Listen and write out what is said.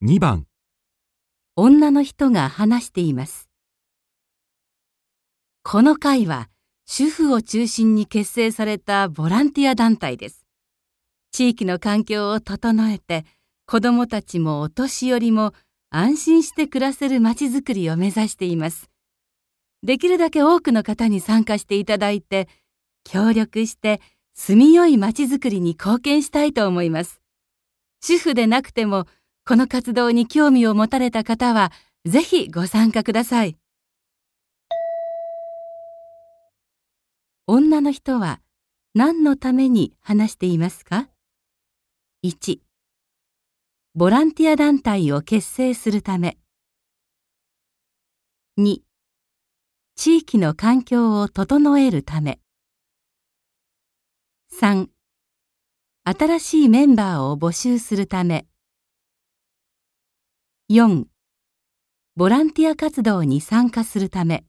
2番女の人が話しています。この会は主婦を中心に結成されたボランティア団体です。地域の環境を整えて子どもたちもお年寄りも安心して暮らせるまちづくりを目指しています。できるだけ多くの方に参加していただいて協力して住みよいまちづくりに貢献したいと思います。主婦でなくてもこの活動に興味を持たれた方はぜひご参加ください。女の人は何のために話していますか ?1 ボランティア団体を結成するため2地域の環境を整えるため3新しいメンバーを募集するため4ボランティア活動に参加するため。